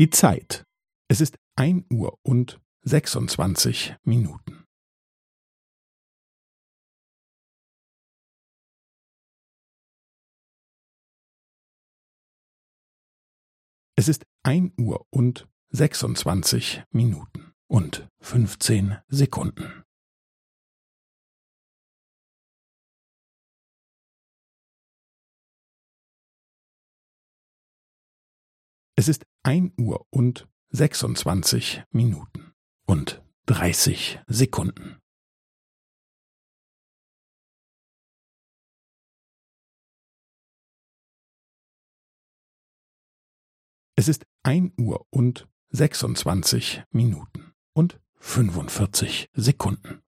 Die Zeit. Es ist ein Uhr und sechsundzwanzig Minuten. Es ist ein Uhr und sechsundzwanzig Minuten und fünfzehn Sekunden. Es ist ein Uhr und sechsundzwanzig Minuten und dreißig Sekunden. Es ist ein Uhr und sechsundzwanzig Minuten und fünfundvierzig Sekunden.